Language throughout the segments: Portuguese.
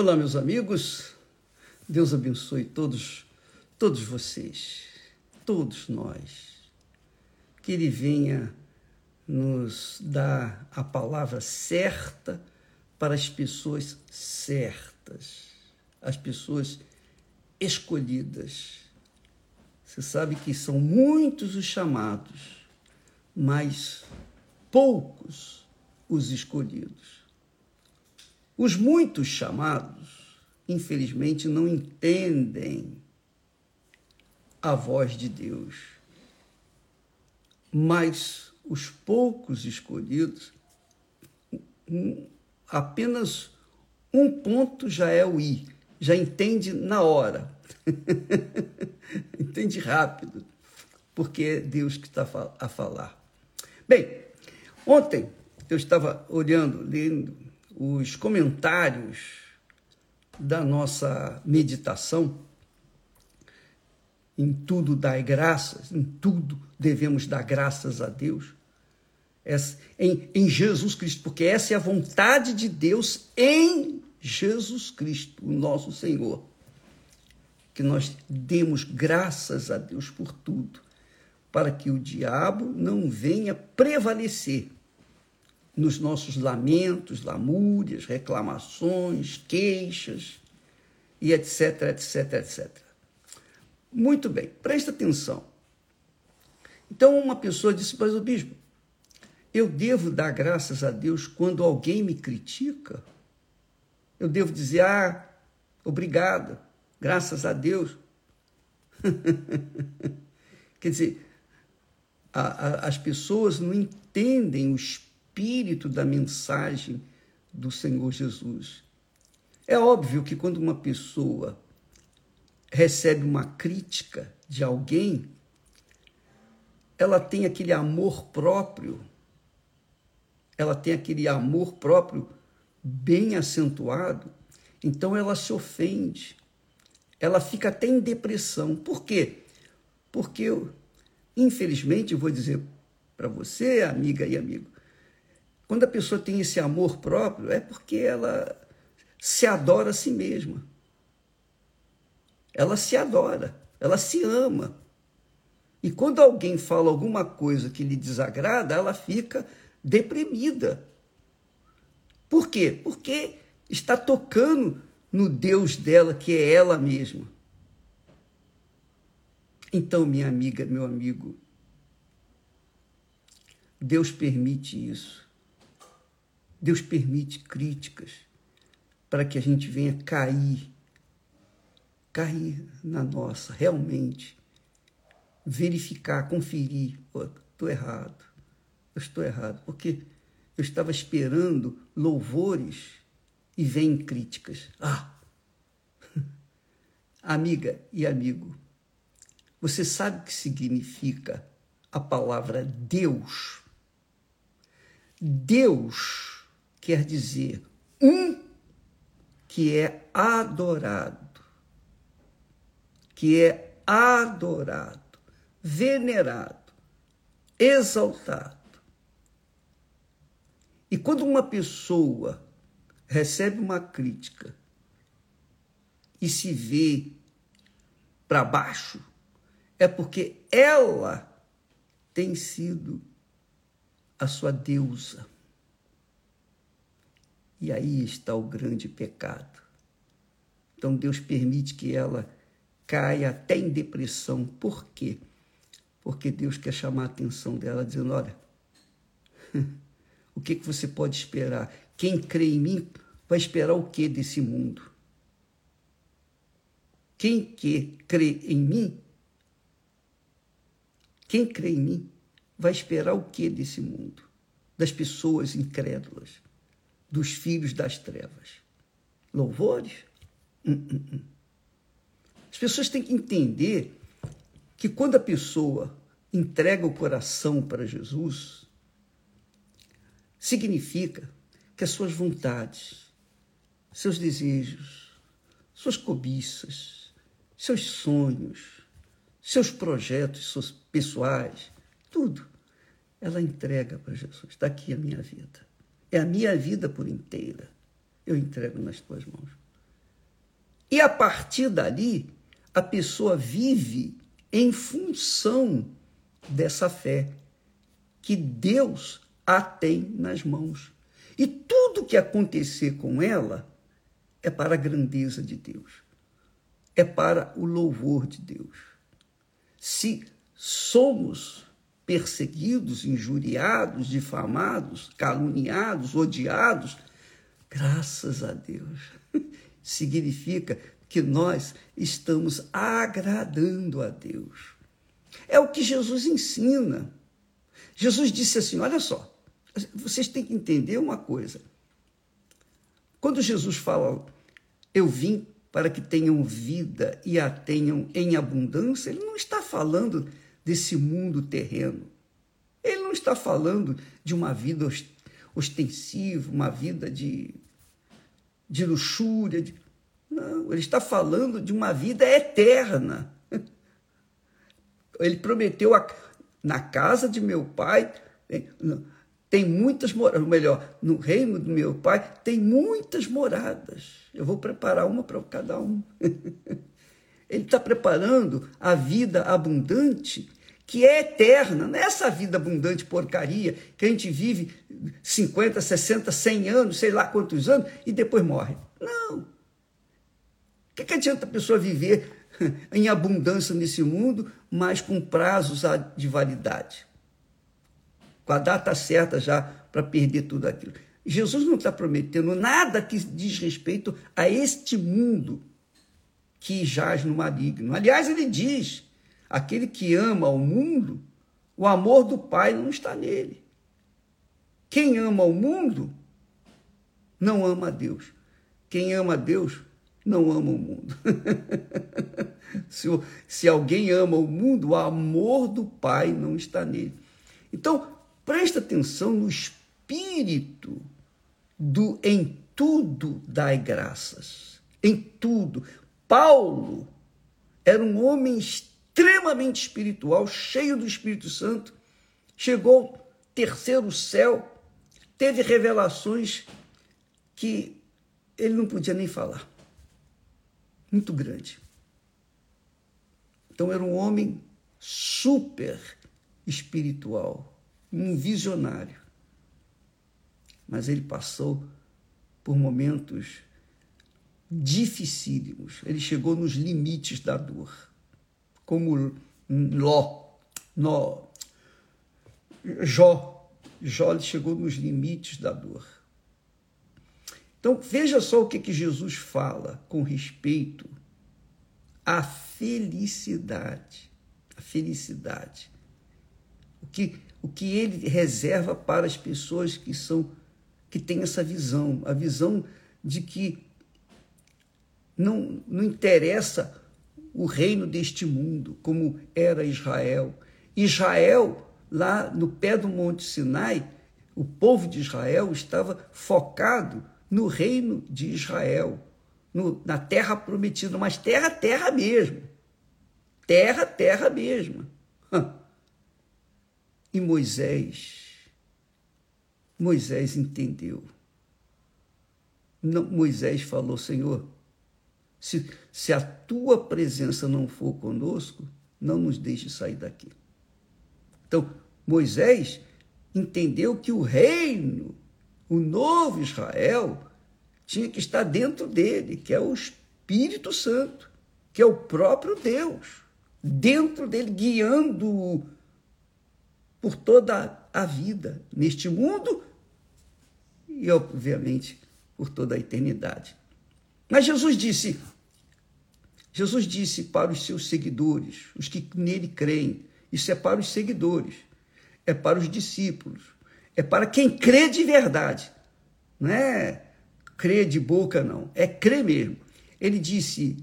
Olá, meus amigos. Deus abençoe todos, todos vocês, todos nós. Que Ele venha nos dar a palavra certa para as pessoas certas, as pessoas escolhidas. Você sabe que são muitos os chamados, mas poucos os escolhidos. Os muitos chamados, infelizmente, não entendem a voz de Deus. Mas os poucos escolhidos, apenas um ponto já é o I, já entende na hora. entende rápido, porque é Deus que está a falar. Bem, ontem eu estava olhando, lendo os comentários da nossa meditação. Em tudo dai graças, em tudo devemos dar graças a Deus. Em, em Jesus Cristo, porque essa é a vontade de Deus em Jesus Cristo, o nosso Senhor. Que nós demos graças a Deus por tudo, para que o diabo não venha prevalecer nos nossos lamentos, lamúrias, reclamações, queixas e etc, etc, etc. Muito bem, presta atenção. Então, uma pessoa disse, mas o bispo, eu devo dar graças a Deus quando alguém me critica? Eu devo dizer, ah, obrigado, graças a Deus. Quer dizer, a, a, as pessoas não entendem o espírito espírito da mensagem do Senhor Jesus. É óbvio que quando uma pessoa recebe uma crítica de alguém, ela tem aquele amor próprio, ela tem aquele amor próprio bem acentuado, então ela se ofende, ela fica até em depressão. Por quê? Porque, infelizmente, eu vou dizer para você, amiga e amigo, quando a pessoa tem esse amor próprio, é porque ela se adora a si mesma. Ela se adora, ela se ama. E quando alguém fala alguma coisa que lhe desagrada, ela fica deprimida. Por quê? Porque está tocando no Deus dela, que é ela mesma. Então, minha amiga, meu amigo, Deus permite isso. Deus permite críticas para que a gente venha cair, cair na nossa, realmente, verificar, conferir. Estou errado, eu estou errado, porque eu estava esperando louvores e vem críticas. Ah! Amiga e amigo, você sabe o que significa a palavra Deus? Deus quer dizer um que é adorado, que é adorado, venerado, exaltado. E quando uma pessoa recebe uma crítica e se vê para baixo, é porque ela tem sido a sua deusa. E aí está o grande pecado. Então Deus permite que ela caia até em depressão. Por quê? Porque Deus quer chamar a atenção dela, dizendo: olha, o que, que você pode esperar? Quem crê em mim vai esperar o que desse mundo? Quem que crê em mim, quem crê em mim, vai esperar o que desse mundo? Das pessoas incrédulas dos filhos das trevas. Louvores? Hum, hum, hum. As pessoas têm que entender que quando a pessoa entrega o coração para Jesus, significa que as suas vontades, seus desejos, suas cobiças, seus sonhos, seus projetos pessoais, tudo, ela entrega para Jesus. Está aqui a minha vida. É a minha vida por inteira. Eu entrego nas tuas mãos. E a partir dali, a pessoa vive em função dessa fé que Deus a tem nas mãos. E tudo que acontecer com ela é para a grandeza de Deus, é para o louvor de Deus. Se somos perseguidos, injuriados, difamados, caluniados, odiados, graças a Deus, significa que nós estamos agradando a Deus. É o que Jesus ensina. Jesus disse assim: olha só, vocês têm que entender uma coisa. Quando Jesus fala, eu vim para que tenham vida e a tenham em abundância, ele não está falando desse mundo terreno. Ele não está falando de uma vida ostensiva, uma vida de, de luxúria. De... Não, ele está falando de uma vida eterna. Ele prometeu a, na casa de meu pai tem muitas moradas, melhor, no reino do meu pai tem muitas moradas. Eu vou preparar uma para cada um. Ele está preparando a vida abundante que é eterna, não é essa vida abundante porcaria que a gente vive 50, 60, 100 anos, sei lá quantos anos, e depois morre. Não. O que, que adianta a pessoa viver em abundância nesse mundo, mas com prazos de validade? com a data certa já para perder tudo aquilo. Jesus não está prometendo nada que diz respeito a este mundo que jaz no maligno. Aliás, ele diz: aquele que ama o mundo, o amor do Pai não está nele. Quem ama o mundo não ama a Deus. Quem ama a Deus não ama o mundo. se, se alguém ama o mundo, o amor do Pai não está nele. Então, Presta atenção no espírito do em tudo dai graças. Em tudo. Paulo era um homem extremamente espiritual, cheio do Espírito Santo, chegou ao terceiro céu, teve revelações que ele não podia nem falar. Muito grande. Então era um homem super espiritual um visionário. Mas ele passou por momentos dificílimos. Ele chegou nos limites da dor. Como Ló, Nó, Jó. Jó chegou nos limites da dor. Então, veja só o que, que Jesus fala com respeito à felicidade. A felicidade. O que o que ele reserva para as pessoas que são que têm essa visão, a visão de que não, não interessa o reino deste mundo, como era Israel. Israel, lá no pé do Monte Sinai, o povo de Israel estava focado no reino de Israel, no, na terra prometida, mas terra, terra mesmo. Terra, terra mesmo. E Moisés, Moisés entendeu. Moisés falou, Senhor, se, se a tua presença não for conosco, não nos deixe sair daqui. Então, Moisés entendeu que o reino, o novo Israel, tinha que estar dentro dele, que é o Espírito Santo, que é o próprio Deus, dentro dele, guiando-o por toda a vida neste mundo e, obviamente, por toda a eternidade. Mas Jesus disse, Jesus disse para os seus seguidores, os que nele creem, isso é para os seguidores, é para os discípulos, é para quem crê de verdade, não é crer de boca, não, é crer mesmo. Ele disse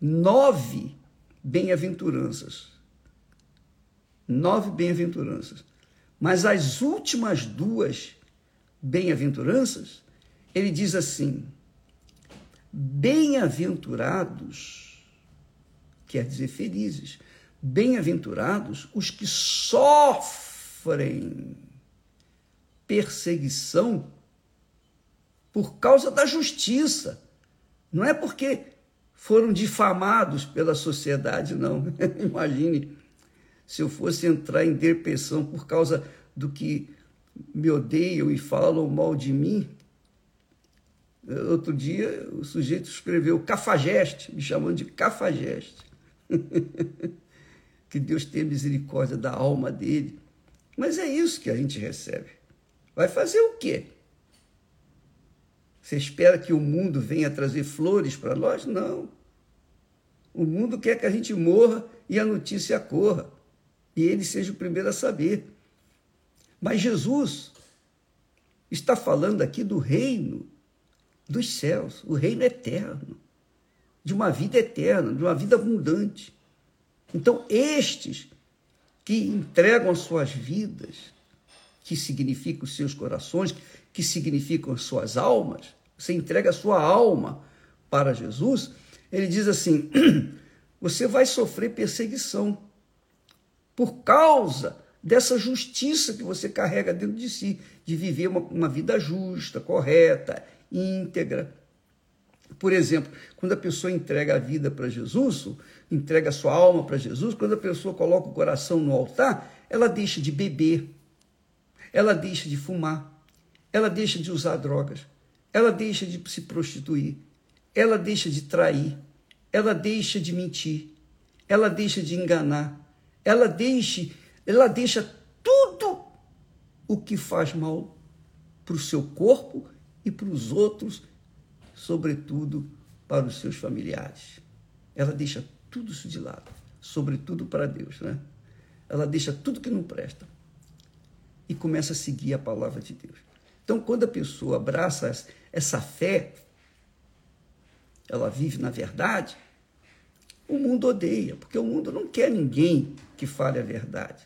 nove bem-aventuranças nove bem-aventuranças. Mas as últimas duas bem-aventuranças, ele diz assim: bem-aventurados, quer dizer felizes, bem-aventurados os que sofrem perseguição por causa da justiça. Não é porque foram difamados pela sociedade, não. Imagine se eu fosse entrar em depressão por causa do que me odeiam e falam mal de mim. Outro dia o sujeito escreveu cafajeste, me chamando de cafajeste. que Deus tenha misericórdia da alma dele. Mas é isso que a gente recebe. Vai fazer o quê? Você espera que o mundo venha trazer flores para nós? Não. O mundo quer que a gente morra e a notícia corra. E ele seja o primeiro a saber. Mas Jesus está falando aqui do reino dos céus, o reino eterno, de uma vida eterna, de uma vida abundante. Então, estes que entregam as suas vidas, que significam os seus corações, que significam as suas almas, você entrega a sua alma para Jesus, ele diz assim: você vai sofrer perseguição por causa dessa justiça que você carrega dentro de si, de viver uma, uma vida justa, correta, íntegra. Por exemplo, quando a pessoa entrega a vida para Jesus, entrega a sua alma para Jesus, quando a pessoa coloca o coração no altar, ela deixa de beber, ela deixa de fumar, ela deixa de usar drogas, ela deixa de se prostituir, ela deixa de trair, ela deixa de mentir, ela deixa de enganar, ela deixa ela deixa tudo o que faz mal para o seu corpo e para os outros, sobretudo para os seus familiares. Ela deixa tudo isso de lado, sobretudo para Deus, né? Ela deixa tudo que não presta e começa a seguir a palavra de Deus. Então, quando a pessoa abraça essa fé, ela vive na verdade, o mundo odeia, porque o mundo não quer ninguém que fale a verdade.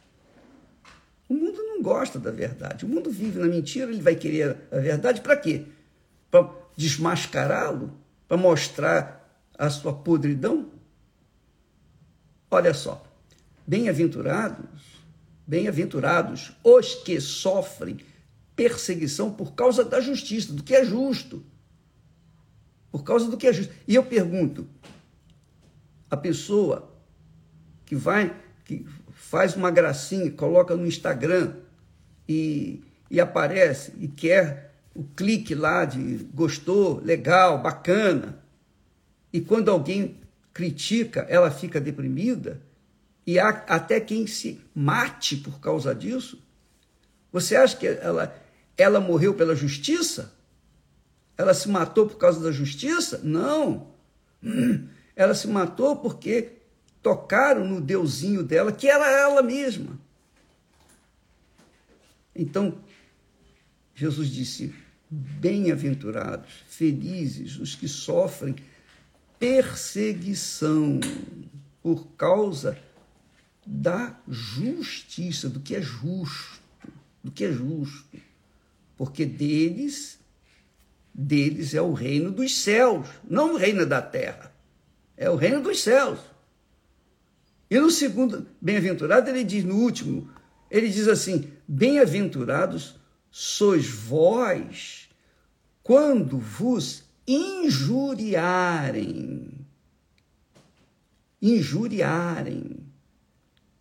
O mundo não gosta da verdade. O mundo vive na mentira, ele vai querer a verdade para quê? Para desmascará-lo? Para mostrar a sua podridão? Olha só. Bem-aventurados, bem-aventurados os que sofrem perseguição por causa da justiça, do que é justo. Por causa do que é justo. E eu pergunto, a pessoa que vai, que faz uma gracinha, coloca no Instagram e, e aparece e quer o clique lá de gostou, legal, bacana. E quando alguém critica, ela fica deprimida e há até quem se mate por causa disso. Você acha que ela, ela morreu pela justiça? Ela se matou por causa da justiça? Não. Ela se matou porque tocaram no deusinho dela, que era ela mesma. Então, Jesus disse: Bem-aventurados, felizes os que sofrem perseguição por causa da justiça, do que é justo, do que é justo. Porque deles, deles é o reino dos céus, não o reino da terra. É o reino dos céus. E no segundo bem-aventurado, ele diz, no último, ele diz assim: Bem-aventurados sois vós quando vos injuriarem. Injuriarem,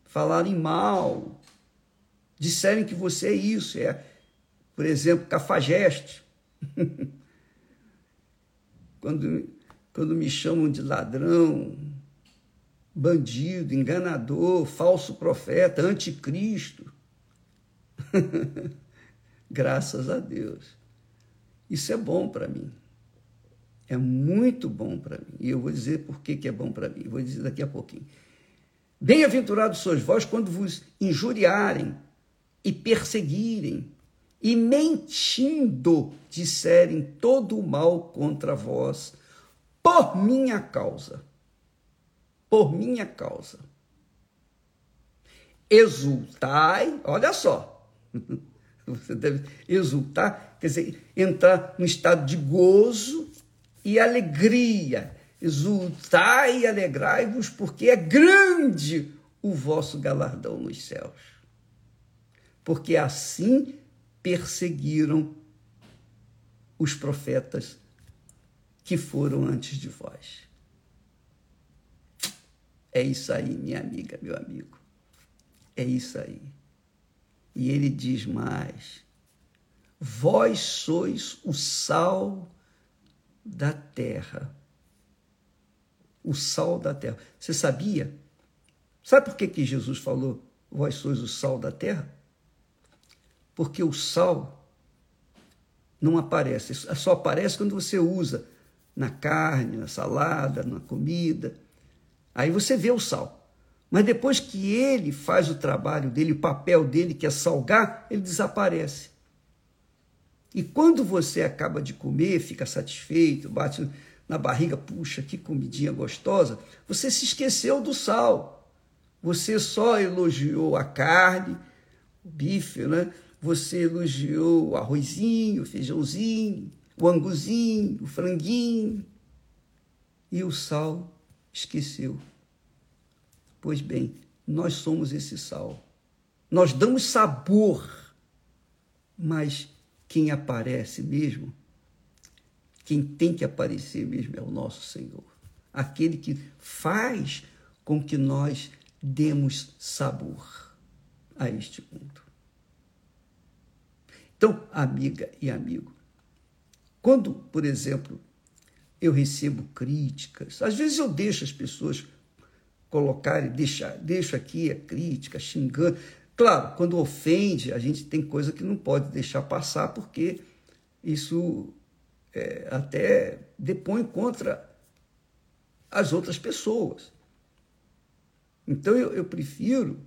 falarem mal, disserem que você é isso, é, por exemplo, cafajeste. quando, quando me chamam de ladrão, bandido, enganador, falso profeta, anticristo. Graças a Deus. Isso é bom para mim. É muito bom para mim. E eu vou dizer por que, que é bom para mim. vou dizer daqui a pouquinho. Bem-aventurados sois vós quando vos injuriarem e perseguirem e mentindo disserem todo o mal contra vós por minha causa por minha causa. Exultai, olha só. Você deve exultar, quer dizer, entrar no estado de gozo e alegria. Exultai e alegrai-vos, porque é grande o vosso galardão nos céus. Porque assim perseguiram os profetas que foram antes de vós. É isso aí, minha amiga, meu amigo. É isso aí. E ele diz mais: Vós sois o sal da terra. O sal da terra. Você sabia? Sabe por que, que Jesus falou: Vós sois o sal da terra? Porque o sal não aparece, só aparece quando você usa na carne, na salada, na comida. Aí você vê o sal. Mas depois que ele faz o trabalho dele, o papel dele, que é salgar, ele desaparece. E quando você acaba de comer, fica satisfeito, bate na barriga, puxa, que comidinha gostosa, você se esqueceu do sal. Você só elogiou a carne, o bife, né? Você elogiou o arrozinho, o feijãozinho, o anguzinho, o franguinho. E o sal esqueceu. Pois bem, nós somos esse sal. Nós damos sabor, mas quem aparece mesmo, quem tem que aparecer mesmo é o nosso Senhor. Aquele que faz com que nós demos sabor a este mundo. Então, amiga e amigo, quando, por exemplo, eu recebo críticas, às vezes eu deixo as pessoas colocarem, deixar, deixo aqui a crítica, xingando. Claro, quando ofende, a gente tem coisa que não pode deixar passar, porque isso é, até depõe contra as outras pessoas. Então eu, eu prefiro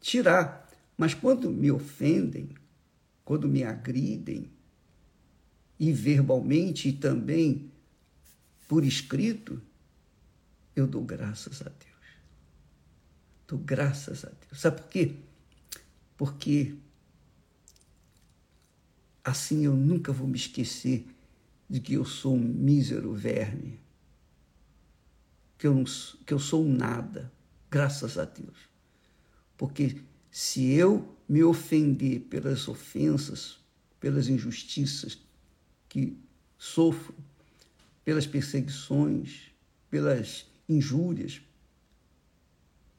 tirar. Mas quando me ofendem, quando me agridem, e verbalmente e também por escrito, eu dou graças a Deus. Dou graças a Deus. Sabe por quê? Porque assim eu nunca vou me esquecer de que eu sou um mísero verme, que eu, não, que eu sou um nada, graças a Deus. Porque se eu me ofender pelas ofensas, pelas injustiças que sofro, pelas perseguições, pelas injúrias,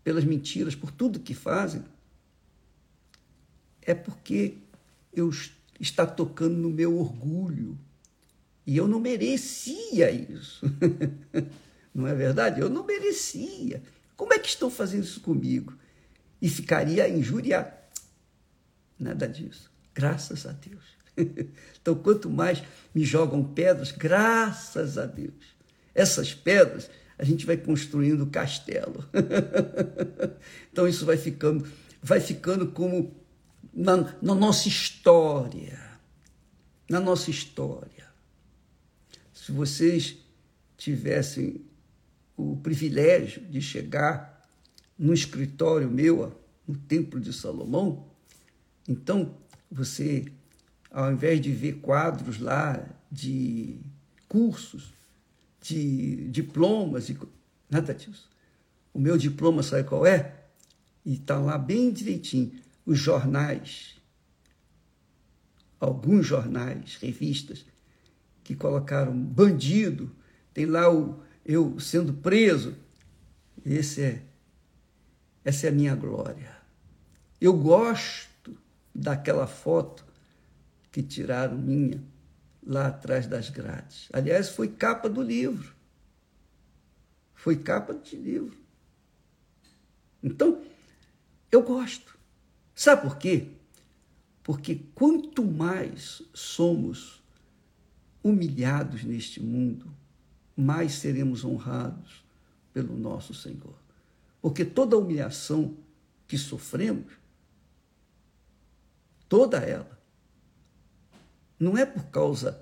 pelas mentiras, por tudo que fazem, é porque eu está tocando no meu orgulho. E eu não merecia isso. não é verdade? Eu não merecia. Como é que estão fazendo isso comigo? E ficaria injuriado. Nada disso. Graças a Deus. então, quanto mais me jogam pedras, graças a Deus. Essas pedras, a gente vai construindo castelo. então, isso vai ficando, vai ficando como na, na nossa história. Na nossa história. Se vocês tivessem o privilégio de chegar no escritório meu, no Templo de Salomão, então você, ao invés de ver quadros lá de cursos, de diplomas, e nada disso. O meu diploma, sabe qual é? E está lá bem direitinho os jornais, alguns jornais, revistas, que colocaram bandido, tem lá o eu sendo preso. Esse é essa é a minha glória. Eu gosto daquela foto que tiraram minha lá atrás das grades. Aliás, foi capa do livro. Foi capa de livro. Então, eu gosto. Sabe por quê? Porque quanto mais somos humilhados neste mundo, mais seremos honrados pelo nosso Senhor. Porque toda humilhação que sofremos, toda ela, não é por causa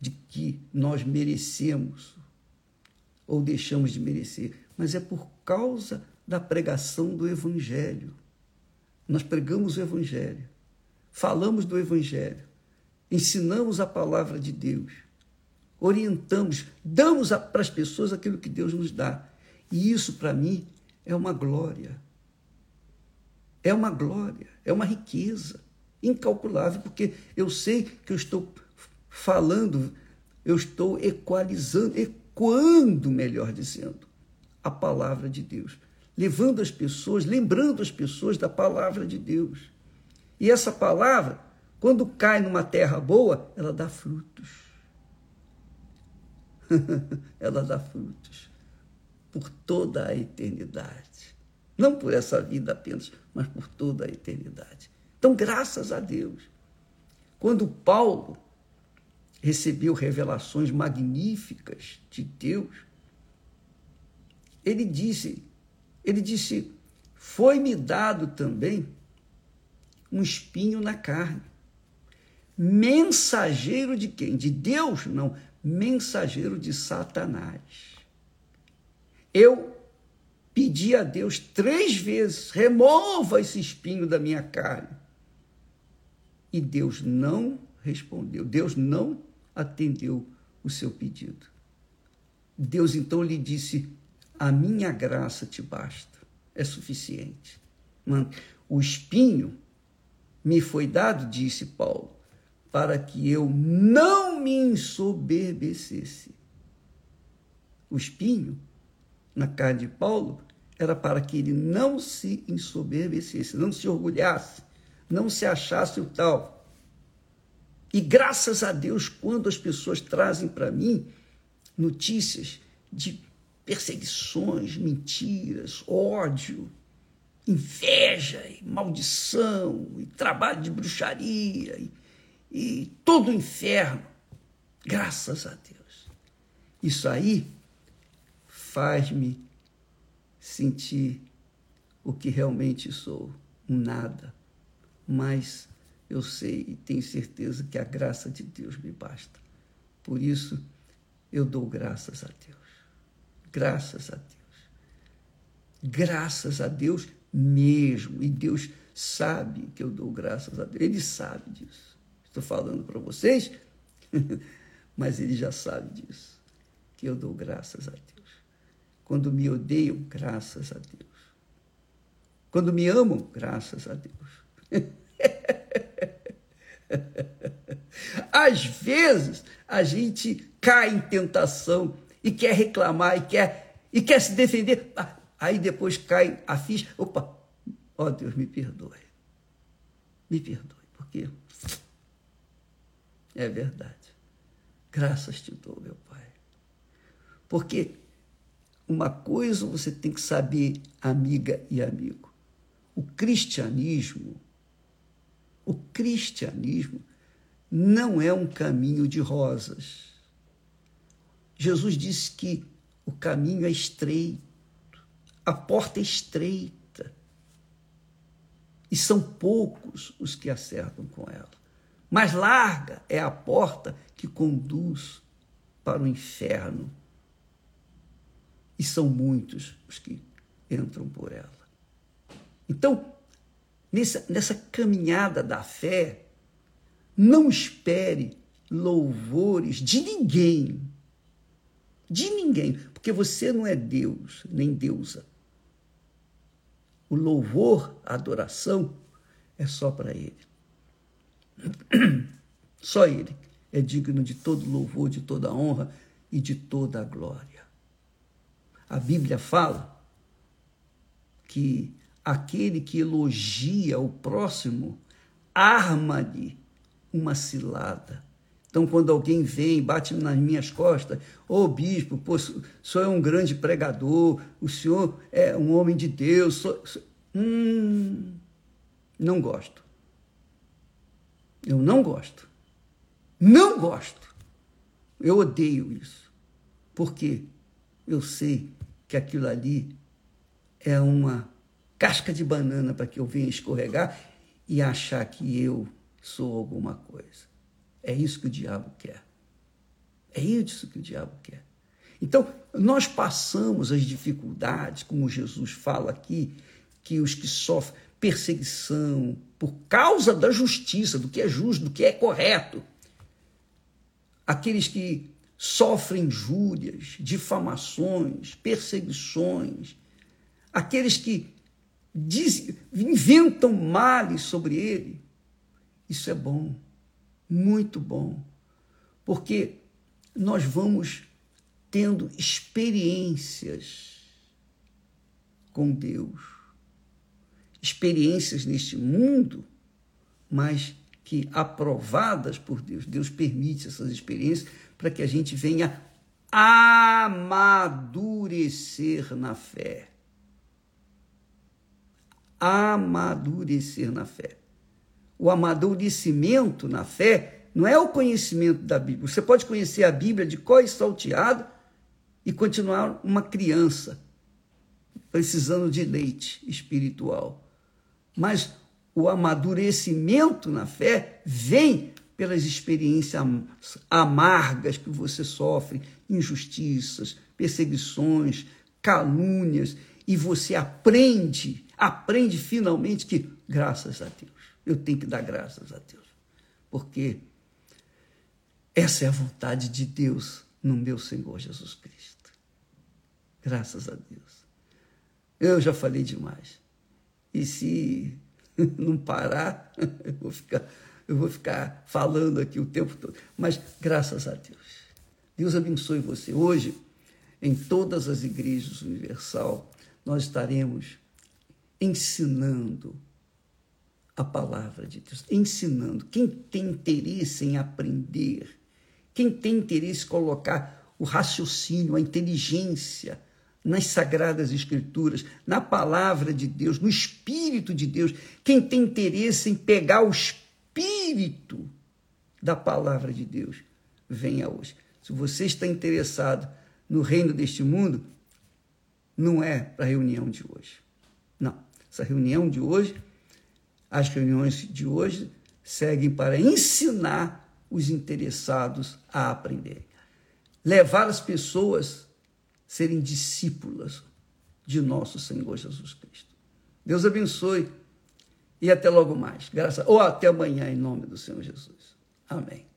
de que nós merecemos ou deixamos de merecer, mas é por causa da pregação do Evangelho. Nós pregamos o Evangelho, falamos do Evangelho, ensinamos a palavra de Deus, orientamos, damos para as pessoas aquilo que Deus nos dá. E isso, para mim, é uma glória. É uma glória, é uma riqueza incalculável, porque eu sei que eu estou falando eu estou equalizando, ecoando, melhor dizendo, a palavra de Deus, levando as pessoas, lembrando as pessoas da palavra de Deus. E essa palavra, quando cai numa terra boa, ela dá frutos. ela dá frutos por toda a eternidade. Não por essa vida apenas, mas por toda a eternidade. Então, graças a Deus. Quando Paulo recebeu revelações magníficas de Deus, ele disse, ele disse, foi-me dado também um espinho na carne. Mensageiro de quem? De Deus? Não, mensageiro de Satanás. Eu pedi a Deus três vezes: remova esse espinho da minha carne. E Deus não respondeu, Deus não atendeu o seu pedido. Deus então lhe disse: A minha graça te basta, é suficiente. O espinho me foi dado, disse Paulo, para que eu não me ensoberbecesse. O espinho na carne de Paulo era para que ele não se ensoberbecesse, não se orgulhasse, não se achasse o tal. E graças a Deus, quando as pessoas trazem para mim notícias de perseguições, mentiras, ódio, inveja, e maldição, e trabalho de bruxaria, e, e todo o inferno. Graças a Deus. Isso aí faz-me sentir o que realmente sou, um nada. Mas eu sei e tenho certeza que a graça de Deus me basta. Por isso, eu dou graças a Deus. Graças a Deus. Graças a Deus mesmo. E Deus sabe que eu dou graças a Deus. Ele sabe disso. Estou falando para vocês, mas ele já sabe disso. Que eu dou graças a Deus. Quando me odeiam, graças a Deus. Quando me amam, graças a Deus. Às vezes a gente cai em tentação e quer reclamar e quer, e quer se defender. Ah, Aí depois cai a ficha. Opa, ó oh, Deus, me perdoe. Me perdoe, porque é verdade. Graças te dou, meu Pai. Porque uma coisa você tem que saber, amiga e amigo. O cristianismo, o cristianismo não é um caminho de rosas. Jesus disse que o caminho é estreito a porta é estreita e são poucos os que acertam com ela. Mais larga é a porta que conduz para o inferno e são muitos os que entram por ela. Então, nessa, nessa caminhada da fé, não espere louvores de ninguém. De ninguém, porque você não é Deus, nem deusa. O louvor, a adoração é só para Ele. Só Ele é digno de todo louvor, de toda honra e de toda glória. A Bíblia fala que aquele que elogia o próximo arma-lhe uma cilada. Então, quando alguém vem, bate nas minhas costas, ô oh, bispo, pô, o senhor é um grande pregador, o senhor é um homem de Deus. Sou, sou... Hum, não gosto. Eu não gosto. Não gosto. Eu odeio isso. Porque eu sei que aquilo ali é uma casca de banana para que eu venha escorregar e achar que eu sou alguma coisa. É isso que o diabo quer. É isso que o diabo quer. Então, nós passamos as dificuldades, como Jesus fala aqui, que os que sofrem perseguição por causa da justiça, do que é justo, do que é correto, aqueles que sofrem injúrias, difamações, perseguições, aqueles que diz, inventam males sobre ele, isso é bom muito bom, porque nós vamos tendo experiências com Deus, experiências neste mundo, mas que aprovadas por Deus. Deus permite essas experiências para que a gente venha amadurecer na fé. Amadurecer na fé. O amadurecimento na fé não é o conhecimento da Bíblia. Você pode conhecer a Bíblia de có e salteado e continuar uma criança precisando de leite espiritual. Mas o amadurecimento na fé vem pelas experiências amargas que você sofre, injustiças, perseguições, calúnias, e você aprende, aprende finalmente que, graças a Deus, eu tenho que dar graças a Deus, porque essa é a vontade de Deus no meu Senhor Jesus Cristo. Graças a Deus. Eu já falei demais. E se não parar, eu vou ficar, eu vou ficar falando aqui o tempo todo. Mas graças a Deus. Deus abençoe você. Hoje, em todas as igrejas universal, nós estaremos ensinando a palavra de Deus, ensinando. Quem tem interesse em aprender, quem tem interesse em colocar o raciocínio, a inteligência, nas sagradas escrituras, na palavra de Deus, no espírito de Deus. Quem tem interesse em pegar o espírito da palavra de Deus, venha hoje. Se você está interessado no reino deste mundo, não é para a reunião de hoje. Essa reunião de hoje, as reuniões de hoje seguem para ensinar os interessados a aprender. Levar as pessoas serem discípulas de nosso Senhor Jesus Cristo. Deus abençoe e até logo mais. Graças ou até amanhã em nome do Senhor Jesus. Amém.